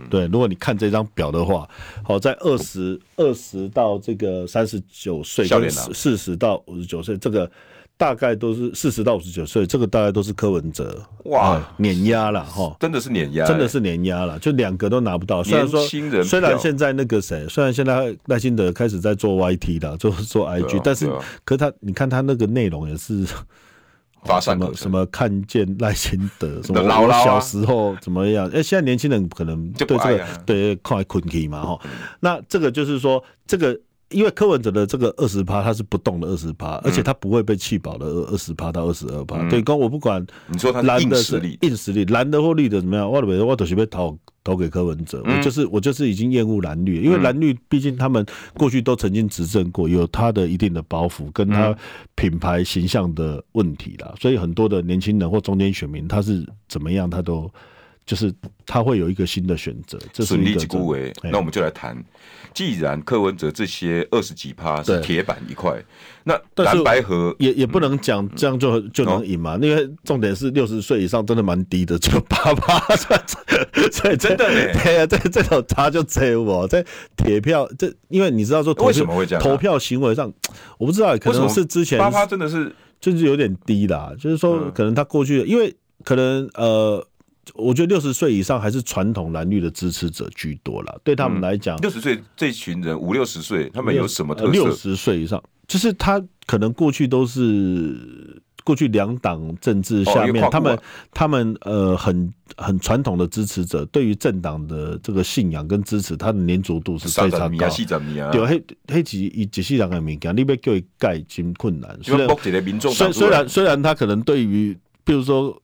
对，如果你看这张表的话，好，在二十二十到这个三十九岁，四十到五十九岁，这个大概都是四十到五十九岁，这个大概都是柯文哲哇、呃、碾压了哈，真的是碾压，真的是碾压了，就两个都拿不到。虽然说，虽然现在那个谁，虽然现在赖清德开始在做 YT 了，做做 IG，、啊、但是、啊、可是他你看他那个内容也是。发什么什么看见赖清德 什么我小时候怎么样？哎，现在年轻人可能对这个对快困起嘛哈。那这个就是说，这个因为柯文哲的这个二十趴，他是不动的二十趴，而且他不会被气饱的二二十趴到二十二趴。对，跟我不管你说他硬实力，硬实力蓝的或绿的怎么样，我我都是被投。投给柯文哲，我就是我就是已经厌恶蓝绿，因为蓝绿毕竟他们过去都曾经执政过，有他的一定的包袱，跟他品牌形象的问题啦，所以很多的年轻人或中间选民，他是怎么样，他都就是他会有一个新的选择。这是一个。那我们就来谈。既然柯文哲这些二十几趴是铁板一块，那蓝白合也也不能讲这样就就能赢嘛？因为重点是六十岁以上真的蛮低的，就八八，所以真的对啊，这这种差就只有我在铁票这，因为你知道说为什么会这样？投票行为上，我不知道，可能是之前八八真的是就是有点低啦，就是说可能他过去因为可能呃。我觉得六十岁以上还是传统蓝绿的支持者居多了，对他们来讲，六十岁这群人五六十岁，他们有什么特色？六十岁以上，就是他可能过去都是过去两党政治下面，他们他们呃很很传统的支持者，对于政党的这个信仰跟支持，他的粘着度是非常高。对，黑黑旗以几系两个民调，你要叫伊改真困难。虽然虽然虽然他可能对于，比如说。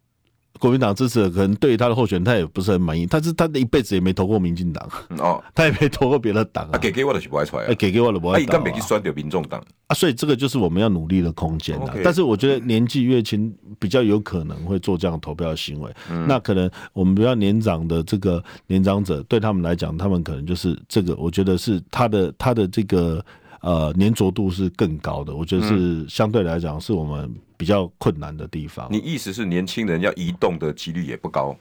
国民党支持者可能对于他的候选他也不是很满意，但是他的一辈子也没投过民进党哦，他也没投过别的党啊。给给我的是不爱出来，给给我的不爱。他根本就选掉民众党啊，所以这个就是我们要努力的空间了。但是我觉得年纪越轻比较有可能会做这样投票的行为。那可能我们比较年长的这个年长者，对他们来讲，他们可能就是这个，我觉得是他的他的这个。呃，粘着度是更高的，我觉得是相对来讲是我们比较困难的地方。你意思是年轻人要移动的几率也不高？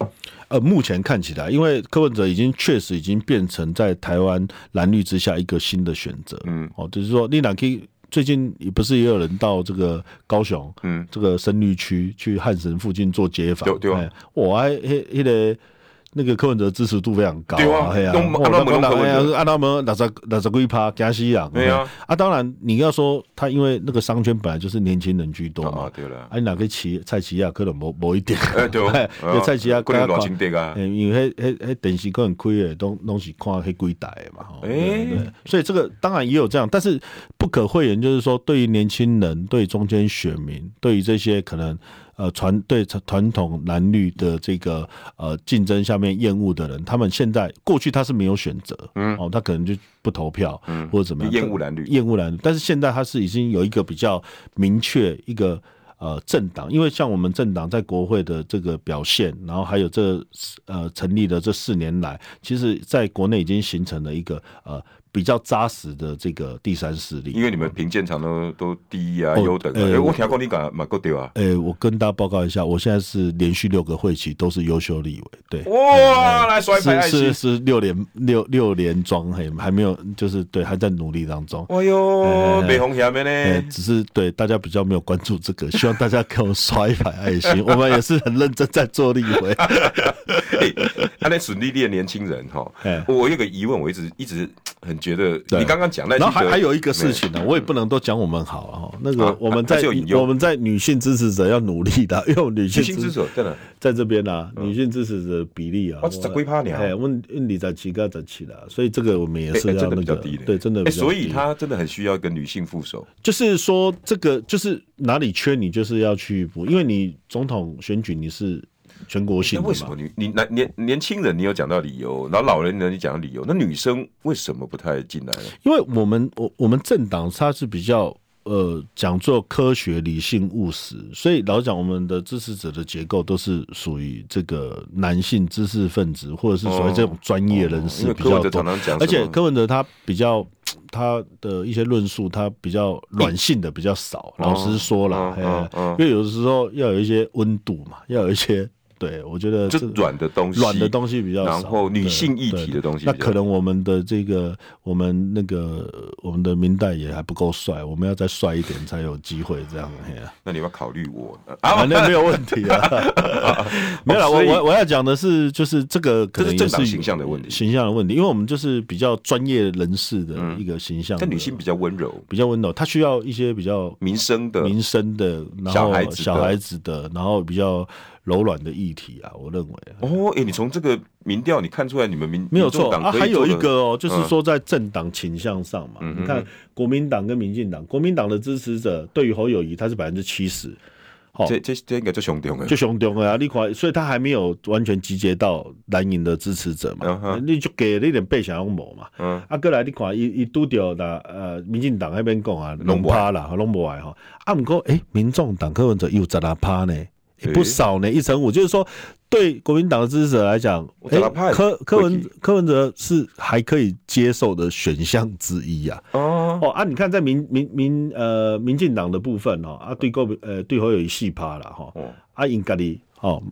呃，目前看起来，因为柯文哲已经确实已经变成在台湾蓝绿之下一个新的选择。嗯，哦，就是说，你哪可以最近也不是也有人到这个高雄，嗯，这个深绿区去汉神附近做街访？对对啊，我还迄迄个。那个柯文哲支持度非常高啊，嘿啊，阿他们阿他们六十六十几趴加西啊，对啊，啊。当然你要说他因为那个商圈本来就是年轻人居多嘛，对了，啊哪个企蔡奇亚可能某某一点，哎 对，因为 蔡奇亚可能老清德啊，因为迄迄迄电视可能开的都拢是看迄几代的嘛，哎，所以这个当然也有这样，但是不可讳言就是说，对于年轻人、对于中间选民、对于这些可能。呃，传对传统蓝绿的这个呃竞争下面厌恶的人，他们现在过去他是没有选择，嗯，哦，他可能就不投票，嗯，或者怎么样，厌恶蓝绿，厌恶蓝绿，但是现在他是已经有一个比较明确一个呃政党，因为像我们政党在国会的这个表现，然后还有这呃成立的这四年来，其实在国内已经形成了一个呃。比较扎实的这个第三势力，因为你们评鉴场都都第一啊，优等。哎，我听过你讲蛮够对啊。哎，我跟大家报告一下，我现在是连续六个会期都是优秀立委。对，哇，来刷牌，是是六连六六连庄，嘿，还没有，就是对，还在努力当中。哎呦，北红下面呢？只是对大家比较没有关注这个，希望大家给我刷一排爱心。我们也是很认真在做立委。他那顺利的年轻人哈，我有个疑问，我一直一直很。觉得你刚刚讲那，然后还还有一个事情呢，我也不能都讲我们好啊。那个我们在我们在女性支持者要努力的，因为女性支持者真的。在这边呢，女性支持者比例啊，十几趴呢，哎，问问你在几个在起了，所以这个我们也是要那个对，真的，所以他真的很需要一个女性副手，就是说这个就是哪里缺你就是要去补，因为你总统选举你是。全国性的，为什么？你你男年年轻人你有讲到理由，然后老人呢你讲到理由，那女生为什么不太进来呢？因为我们我我们政党它是比较呃讲做科学理性务实，所以老实讲我们的支持者的结构都是属于这个男性知识分子或者是所谓这种专业人士比较多，而且柯文哲他比较他的一些论述他比较软性的比较少，老实说了，因为有的时候要有一些温度嘛，要有一些。对，我觉得就软的东西，软的东西比较少，然后女性议题的东西，那可能我们的这个我们那个我们的明代也还不够帅，我们要再帅一点才有机会这样。那你要考虑我啊？那没有问题啊，没有啦。我我我要讲的是，就是这个可能也是形象的问题，形象的问题，因为我们就是比较专业人士的一个形象，但女性比较温柔，比较温柔，她需要一些比较民生的、民生的，然后小孩子的，然后比较。柔软的议题啊，我认为。哦，哎、欸，你从这个民调你看出来，你们民没有错啊，还有一个哦，就是说在政党倾向上嘛，嗯、你看国民党跟民进党，国民党的支持者对于侯友谊他是百分之七十，哦，这这这应该就熊中了，就熊中了啊，你看，所以他还没有完全集结到蓝营的支持者嘛，嗯、你就给了一点背想要谋嘛，嗯，啊，过来你看一一拄掉的呃，民进党那边讲啊，龙趴啦，龙不爱哈，啊，不过哎，民众党柯文哲又十拉趴呢。也不少呢，一成五，就是说，对国民党的支持者来讲，哎，柯柯文柯文哲是还可以接受的选项之一呀。哦。哦啊，你看在民民民呃民进党的部分哦，啊对国呃对侯友宜四趴了哈，啊应该的哦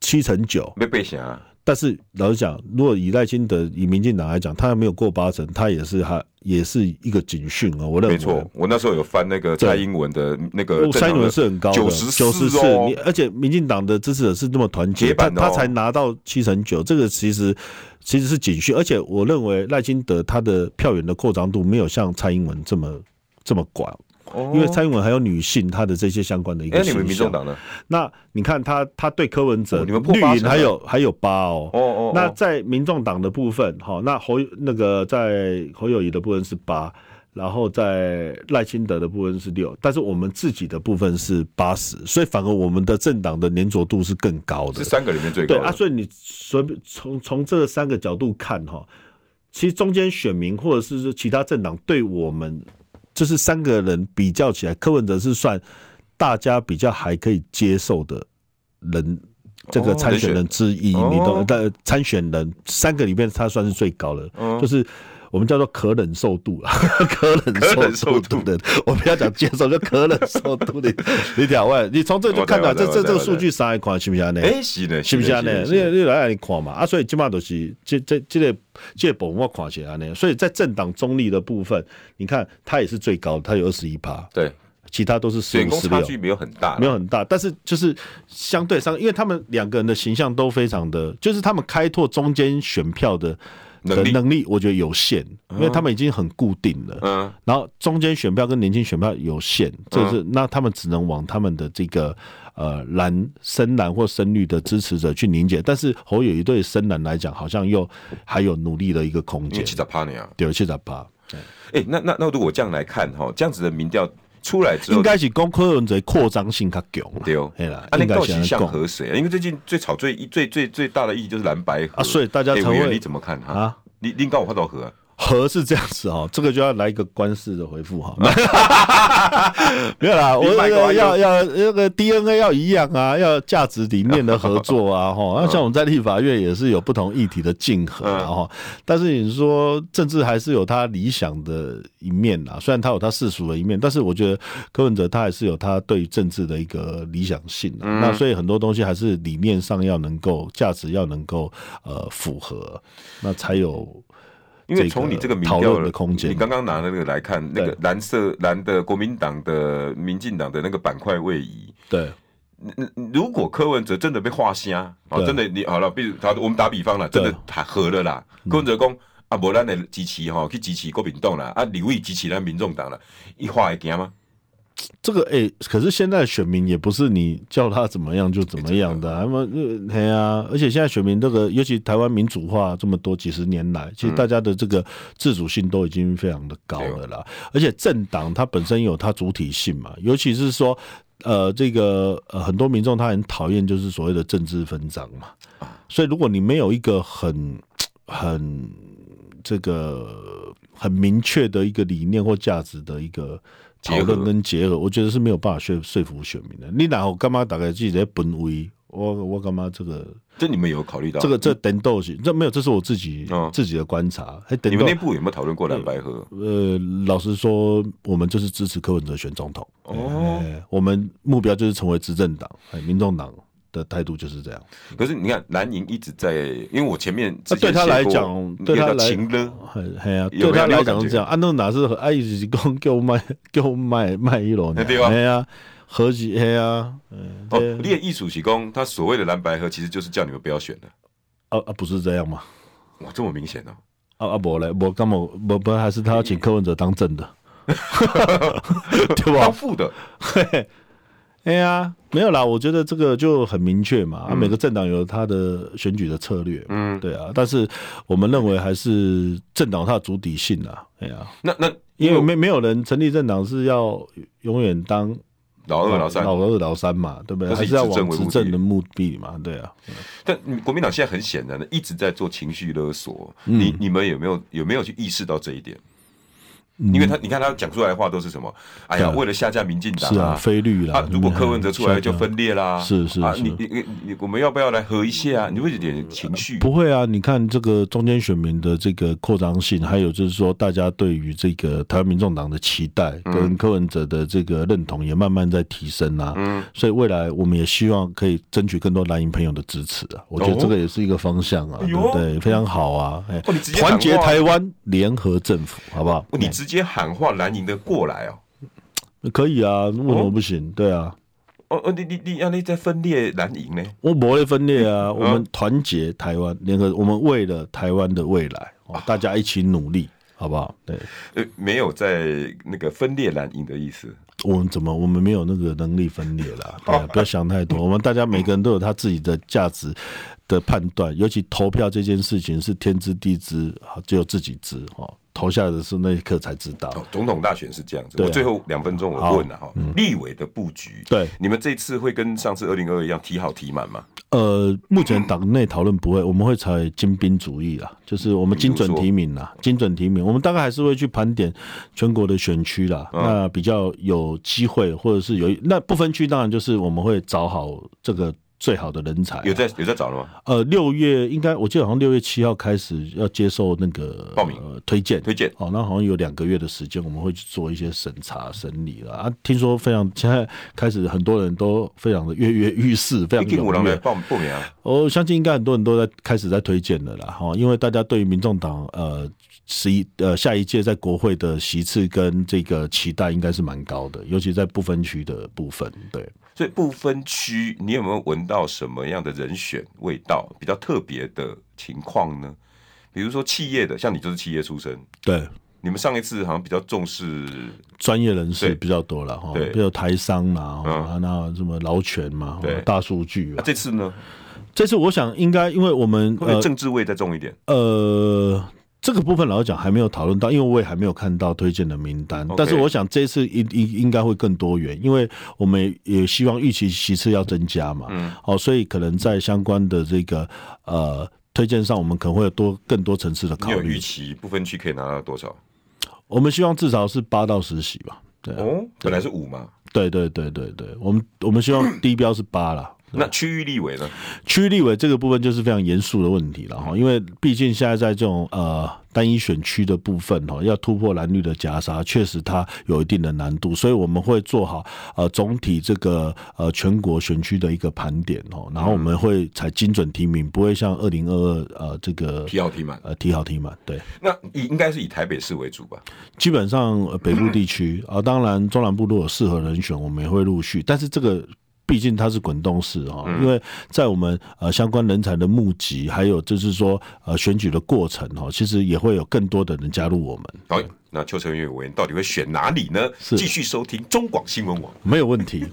七成九。没背下。但是老实讲，如果以赖清德以民进党来讲，他还没有过八成，他也是还也是一个警讯啊。我认为没错，我那时候有翻那个蔡英文的那个，蔡英文是很高的九十九十四，而且民进党的支持者是这么团结，他他才拿到七成九，这个其实其实是警讯。而且我认为赖清德他的票源的扩张度没有像蔡英文这么这么广。因为蔡英文还有女性，她的这些相关的一个形象。哎，你们民众党呢？那你看他，他对柯文哲，你们绿营还有还有八哦。哦哦。那在民众党的部分，哈，那侯那个在侯友谊的部分是八，然后在赖清德的部分是六，但是我们自己的部分是八十，所以反而我们的政党的粘着度是更高的。这三个里面最高。对啊，所以你随便从从这三个角度看哈，其实中间选民或者是说其他政党对我们。就是三个人比较起来，柯文哲是算大家比较还可以接受的人，这个参选人之一。你懂的，参选人三个里面，他算是最高的，就是我们叫做可忍受度啊，可忍受度的。我不要讲接受，就可忍受度的。你 讲喂，你从这就看到这这这个数据上来看，是不是呢？哎，是的，是不是呢？你你来来看嘛啊，所以基本上都是这这这个。这部分我看起来呢，所以在政党中立的部分，你看它也是最高的，他有二十一趴，对，其他都是十五、十六，差距没有很大，没有很大，但是就是相对上，因为他们两个人的形象都非常的，就是他们开拓中间选票的能力，能力我觉得有限，因为他们已经很固定了，嗯，然后中间选票跟年轻选票有限，这是那他们只能往他们的这个。呃，蓝深蓝或深绿的支持者去凝结，但是侯友一对深蓝来讲，好像又还有努力的一个空间。七十趴呢？对，七十趴。哎，那那那如果这样来看哈，这样子的民调出来之后，应该是讲柯文哲扩张性较强。对哦，啦，那到底像和谁啊？因为最近最吵最最最最大的意义就是蓝白啊，所以大家才会。你怎么看啊？你你跟我看到和？和是这样子哦，这个就要来一个官式的回复哈。没有啦，我要要要那个 DNA 要一样啊，要价值理念的合作啊，哈。那像我们在立法院也是有不同议题的竞合啊，哈。但是你说政治还是有他理想的一面啊，虽然他有他世俗的一面，但是我觉得柯文哲他还是有他对于政治的一个理想性啊。那所以很多东西还是理念上要能够价值要能够呃符合，那才有。因为从你这个民调的空间，你刚刚拿那个来看，那个蓝色蓝的国民党的、民进党的那个板块位移，对，如果柯文哲真的被画瞎，哦，真的你好了，比如他，我们打比方了，真的他合了啦，柯文哲讲啊，无咱的支持哈，去支持国民党啦，啊，李伟支持咱民众党啦，一画会行吗？这个哎、欸，可是现在选民也不是你叫他怎么样就怎么样的，那么对啊，而且现在选民这个，尤其台湾民主化这么多几十年来，其实大家的这个自主性都已经非常的高了啦。而且政党它本身有它主体性嘛，尤其是说呃，这个呃很多民众他很讨厌就是所谓的政治分赃嘛，所以如果你没有一个很 很这个很明确的一个理念或价值的一个。讨论跟结合，我觉得是没有办法说说服选民的。你然后干嘛大概自己在本位？我我干嘛这个？这你们有考虑到？这个这等斗性，这没有，这是我自己自己的观察。你们内部有没有讨论过蓝白河？呃，老实说，我们就是支持柯文哲选总统。哦，我们目标就是成为执政党，民众党。的态度就是这样。可是你看蓝营一直在，因为我前面那对他来讲，对他来讲，嘿啊，对他来讲是这样。安东哪是阿姨是讲叫我卖叫我卖卖一楼，对啊，何其黑啊，哦，你的意思是讲，他所谓的蓝白合其实就是叫你们不要选的。啊啊，不是这样吗？哇，这么明显呢？啊啊，不嘞，我干嘛不不还是他要请柯文哲当正的，对吧？当副的。哎呀，没有啦，我觉得这个就很明确嘛。啊，每个政党有他的选举的策略，嗯，对啊。但是我们认为还是政党它的主体性啊。哎呀，那那因为没没有人成立政党是要永远当老二、老三、老二、老三嘛，对不对？还是要往执政的目的嘛，对啊。但国民党现在很显然的一直在做情绪勒索，你你们有没有有没有去意识到这一点？因为他，你看他讲出来的话都是什么？哎呀，为了下架民进党啊，非绿啦。如果柯文哲出来就分裂啦。是是啊，你你你，我们要不要来和一下啊？你会有点情绪？不会啊，你看这个中间选民的这个扩张性，还有就是说，大家对于这个台湾民众党的期待跟柯文哲的这个认同也慢慢在提升啊。嗯，所以未来我们也希望可以争取更多蓝营朋友的支持啊。我觉得这个也是一个方向啊，对不对？非常好啊！哎，团结台湾，联合政府，好不好？你直接喊话蓝营的过来哦，可以啊，为什么不行？对啊，哦哦，你你你，让你在分裂蓝营呢？我不会分裂啊，我们团结台湾，联合，我们为了台湾的未来，大家一起努力，好不好？对，呃，没有在那个分裂蓝营的意思。我们怎么？我们没有那个能力分裂啦，对啊，不要想太多。我们大家每个人都有他自己的价值的判断，尤其投票这件事情是天知地知，只有自己知哈。投下的是那一刻才知道。总统大选是这样子。我最后两分钟我问了哈，立委的布局，对，你们这次会跟上次二零二二一样提好提满吗？呃，目前党内讨论不会，我们会采精兵主义啦，就是我们精准提名啦，精准提名，我们大概还是会去盘点全国的选区啦，那比较有机会或者是有那不分区，当然就是我们会找好这个。最好的人才、啊、有在有在找了吗？呃，六月应该我记得好像六月七号开始要接受那个报名、呃、推荐推荐。哦，那好像有两个月的时间，我们会去做一些审查审理了啊。听说非常现在开始很多人都非常的跃跃欲试，非常踊跃报报名啊。我相信应该很多人都在开始在推荐的啦。哈，因为大家对于民众党呃十一呃下一届在国会的席次跟这个期待应该是蛮高的，尤其在不分区的部分，对。所以不分区，你有没有闻到什么样的人选味道比较特别的情况呢？比如说企业的，像你就是企业出身，对，你们上一次好像比较重视专业人士比较多了哈，对，比如台商啊，那什么劳权嘛，对，大数据。这次呢？这次我想应该，因为我们政治味再重一点，呃。这个部分老实讲还没有讨论到，因为我也还没有看到推荐的名单。但是我想这次应应应该会更多元，因为我们也希望预期席次要增加嘛。嗯。好，所以可能在相关的这个呃推荐上，我们可能会有多更多层次的考虑。预期不分区可以拿到多少？我们希望至少是八到十席吧。对、啊。哦，本来是五嘛。对对对对对，我们我们希望低标是八啦。那区域立委呢？区域立委这个部分就是非常严肃的问题了哈，因为毕竟现在在这种呃单一选区的部分哈，要突破蓝绿的夹杀，确实它有一定的难度，所以我们会做好呃总体这个呃全国选区的一个盘点哦，然后我们会才精准提名，不会像二零二二呃这个提好提满呃提好提满。对，那以应该是以台北市为主吧？基本上北部地区啊，当然中南部如果有适合人选，我们也会陆续，但是这个。毕竟它是滚动式哈，因为在我们呃相关人才的募集，还有就是说呃选举的过程哈，其实也会有更多的人加入我们。好，那邱成月委员到底会选哪里呢？继续收听中广新闻网，没有问题。